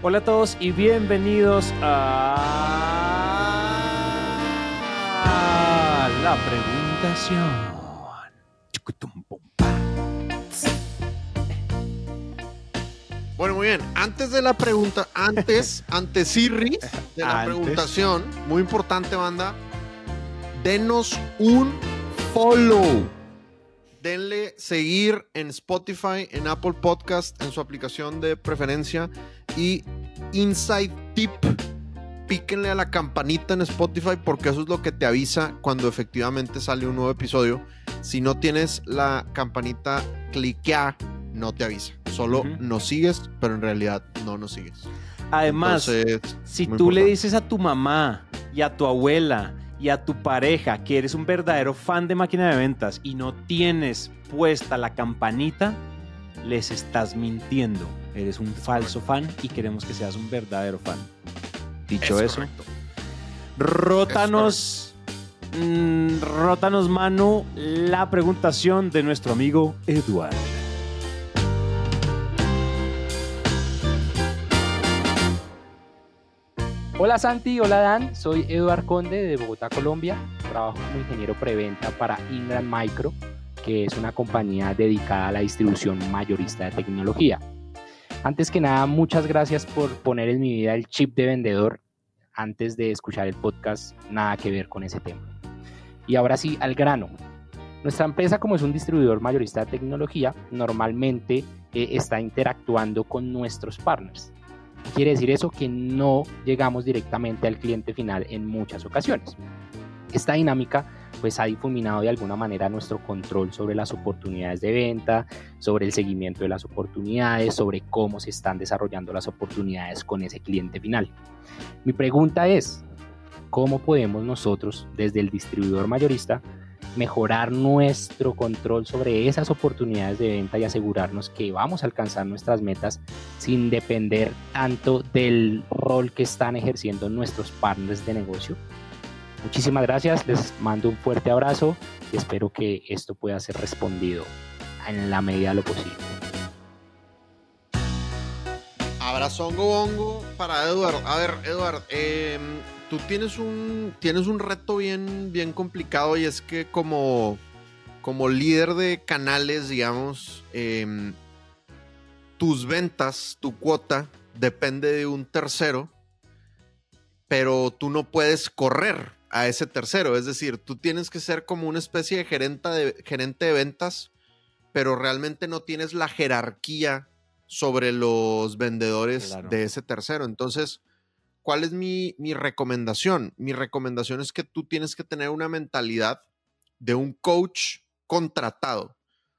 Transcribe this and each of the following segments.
Hola a todos y bienvenidos a la preguntación. Bueno, muy bien. Antes de la pregunta, antes, antes Sirri, de la Antes. preguntación, muy importante, banda, denos un follow. Denle seguir en Spotify, en Apple Podcast, en su aplicación de preferencia y Inside Tip. Píquenle a la campanita en Spotify porque eso es lo que te avisa cuando efectivamente sale un nuevo episodio. Si no tienes la campanita cliquea, no te avisa. Solo nos sigues, pero en realidad no nos sigues. Además, Entonces, si tú le dices a tu mamá y a tu abuela y a tu pareja que eres un verdadero fan de máquina de ventas y no tienes puesta la campanita, les estás mintiendo. Eres un falso fan y queremos que seas un verdadero fan. Dicho Es eso, correcto. rótanos, mm, rótanos mano la preguntación de nuestro amigo Eduard. Hola Santi, hola Dan, soy Eduard Conde de Bogotá, Colombia. Trabajo como ingeniero preventa para Inland Micro, que es una compañía dedicada a la distribución mayorista de tecnología. Antes que nada, muchas gracias por poner en mi vida el chip de vendedor. Antes de escuchar el podcast, nada que ver con ese tema. Y ahora sí, al grano. Nuestra empresa, como es un distribuidor mayorista de tecnología, normalmente eh, está interactuando con nuestros partners. Quiere decir eso que no llegamos directamente al cliente final en muchas ocasiones. Esta dinámica pues ha difuminado de alguna manera nuestro control sobre las oportunidades de venta, sobre el seguimiento de las oportunidades, sobre cómo se están desarrollando las oportunidades con ese cliente final. Mi pregunta es, ¿cómo podemos nosotros desde el distribuidor mayorista mejorar nuestro control sobre esas oportunidades de venta y asegurarnos que vamos a alcanzar nuestras metas sin depender tanto del rol que están ejerciendo nuestros partners de negocio. Muchísimas gracias, les mando un fuerte abrazo y espero que esto pueda ser respondido en la medida de lo posible. Abrazongo bongo para Eduardo. A ver, Eduardo, eh, tú tienes un, tienes un reto bien, bien complicado y es que como, como líder de canales, digamos, eh, tus ventas, tu cuota, depende de un tercero, pero tú no puedes correr a ese tercero. Es decir, tú tienes que ser como una especie de gerente de, gerente de ventas, pero realmente no tienes la jerarquía sobre los vendedores Claro. de ese tercero. Entonces, ¿cuál es mi, mi recomendación? Mi recomendación es que tú tienes que tener una mentalidad de un coach contratado.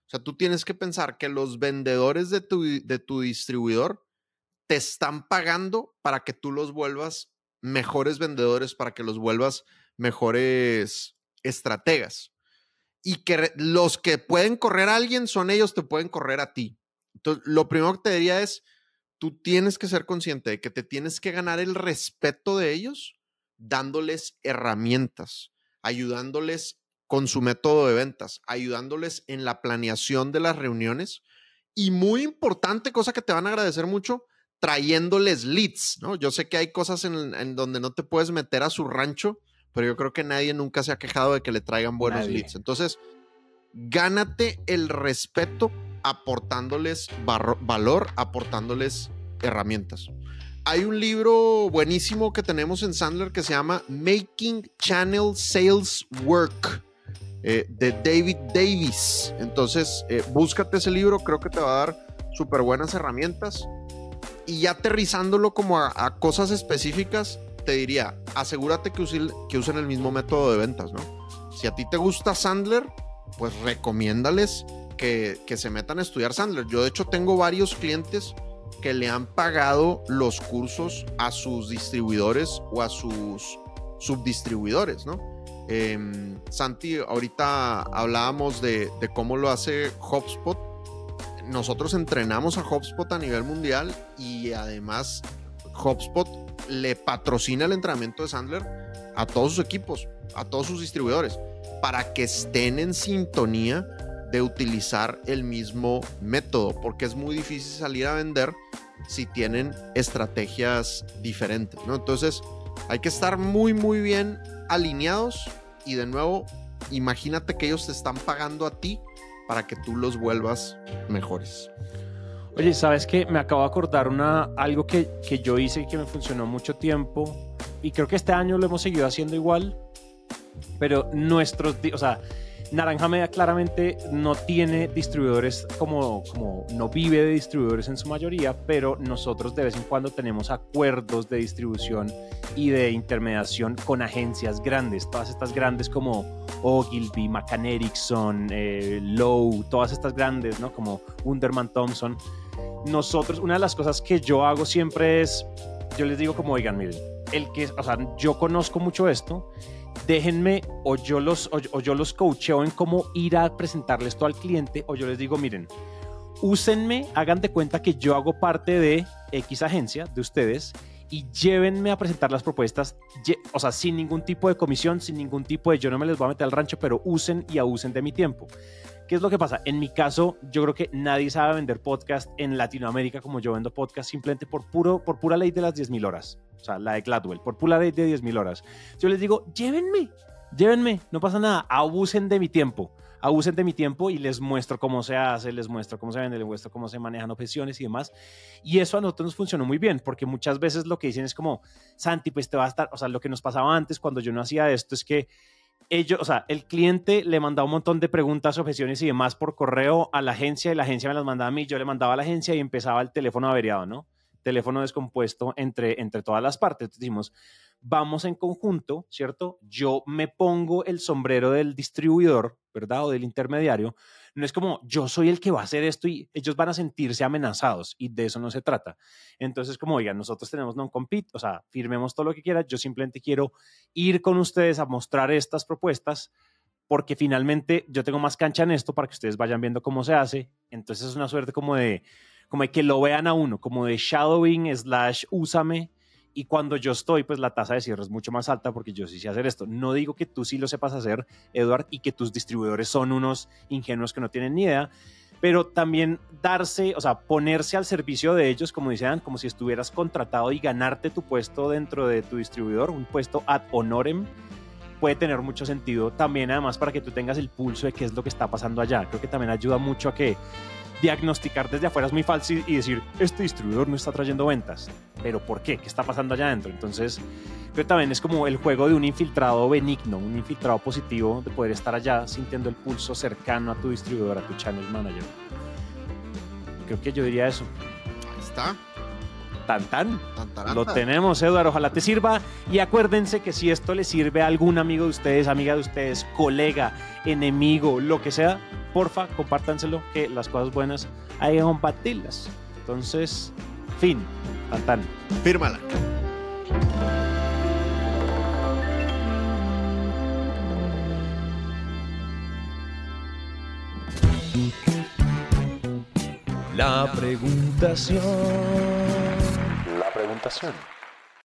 O sea, tú tienes que pensar que los vendedores de tu, de tu distribuidor te están pagando para que tú los vuelvas mejores vendedores, para que los vuelvas mejores estrategas. Y que los que pueden correr a alguien son ellos, te pueden correr a ti. Entonces, lo primero que te diría es, tú tienes que ser consciente de que te tienes que ganar el respeto de ellos dándoles herramientas, ayudándoles con su método de ventas, ayudándoles en la planeación de las reuniones y muy importante, cosa que te van a agradecer mucho, trayéndoles leads, ¿no? Yo sé que hay cosas en, en donde no te puedes meter a su rancho, pero yo creo que nadie nunca se ha quejado de que le traigan buenos Nadie. leads. Entonces, gánate el respeto aportándoles barro- valor, aportándoles herramientas. Hay un libro buenísimo que tenemos en Sandler que se llama Making Channel Sales Work eh, de David Davis. Entonces, eh, búscate ese libro, creo que te va a dar súper buenas herramientas. Y aterrizándolo como a, a cosas específicas, te diría, asegúrate que, usil- que usen el mismo método de ventas, ¿no? Si a ti te gusta Sandler, pues recomiéndales que, que se metan a estudiar Sandler. Yo de hecho tengo varios clientes que le han pagado los cursos a sus distribuidores o a sus subdistribuidores, ¿no? Em, Santi, ahorita hablábamos de, de cómo lo hace HubSpot. Nosotros entrenamos a HubSpot a nivel mundial y además HubSpot le patrocina el entrenamiento de Sandler a todos sus equipos, a todos sus distribuidores, para que estén en sintonía de utilizar el mismo método, porque es muy difícil salir a vender si tienen estrategias diferentes, ¿no? Entonces, hay que estar muy, muy bien alineados y de nuevo, imagínate que ellos te están pagando a ti para que tú los vuelvas mejores. Oye, ¿sabes qué? Me acabo de acordar una, algo que, que yo hice y que me funcionó mucho tiempo y creo que este año lo hemos seguido haciendo igual, pero nuestros, o sea, Naranja Media claramente no tiene distribuidores como, como no vive de distribuidores en su mayoría, pero nosotros de vez en cuando tenemos acuerdos de distribución y de intermediación con agencias grandes, todas estas grandes como Ogilvy, McCann Erickson, eh, Lowe, todas estas grandes, ¿no? Como Underman Thompson. Nosotros, una de las cosas que yo hago siempre es, yo les digo como, oigan, miren, el que, o sea, yo conozco mucho esto déjenme o yo los, o, yo los coacheo en cómo ir a presentarles esto al cliente o yo les digo, miren, úsenme, hagan de cuenta que yo hago parte de X agencia de ustedes y llévenme a presentar las propuestas, o sea, sin ningún tipo de comisión, sin ningún tipo de yo no me les voy a meter al rancho, pero usen y abusen de mi tiempo. ¿Qué es lo que pasa? En mi caso, yo creo que nadie sabe vender podcast en Latinoamérica como yo vendo podcast simplemente por, puro, por pura ley de las 10.000 horas. O sea, la de Gladwell, por pura ley de 10.000 horas. Yo les digo, llévenme, llévenme, no pasa nada, abusen de mi tiempo. Abusen de mi tiempo y les muestro cómo se hace, les muestro cómo se vende, les muestro cómo se manejan objeciones y demás. Y eso a nosotros nos funcionó muy bien, porque muchas veces lo que dicen es como, Santi, pues te va a estar, o sea, lo que nos pasaba antes cuando yo no hacía esto es que ellos, o sea, el cliente le mandaba un montón de preguntas, objeciones y demás por correo a la agencia y la agencia me las mandaba a mí, yo le mandaba a la agencia y empezaba el teléfono averiado, ¿no? Teléfono descompuesto entre, entre todas las partes. Entonces vamos en conjunto, ¿cierto? Yo me pongo el sombrero del distribuidor, ¿verdad? O del intermediario, no es como yo soy el que va a hacer esto y ellos van a sentirse amenazados y de eso no se trata. Entonces, como oigan, nosotros tenemos non-compete, o sea, firmemos todo lo que quiera, yo simplemente quiero ir con ustedes a mostrar estas propuestas porque finalmente yo tengo más cancha en esto para que ustedes vayan viendo cómo se hace. Entonces es una suerte como de, como que lo vean a uno, como de shadowing slash úsame y cuando yo estoy, pues la tasa de cierre es mucho más alta porque yo sí sé hacer esto. No digo que tú sí lo sepas hacer, Edward, y que tus distribuidores son unos ingenuos que no tienen ni idea, pero también darse, o sea, ponerse al servicio de ellos, como decían, como si estuvieras contratado y ganarte tu puesto dentro de tu distribuidor, un puesto ad honorem, puede tener mucho sentido también, además, para que tú tengas el pulso de qué es lo que está pasando allá. Creo que también ayuda mucho a que diagnosticar desde afuera es muy fácil y decir, este distribuidor no está trayendo ventas. Pero ¿por qué? ¿Qué está pasando allá adentro? Entonces, que también es como el juego de un infiltrado benigno, un infiltrado positivo, de poder estar allá sintiendo el pulso cercano a tu distribuidor, a tu channel manager. Creo que yo diría eso. Ahí está. Tan, tan. Lo tenemos, Eduardo. Ojalá te sirva. Y acuérdense que si esto le sirve a algún amigo de ustedes, amiga de ustedes, colega, enemigo, lo que sea, porfa, compártanselo, que las cosas buenas hay que compartirlas. Entonces, fin. Tan, tan. Fírmala. La preguntación. La preguntación.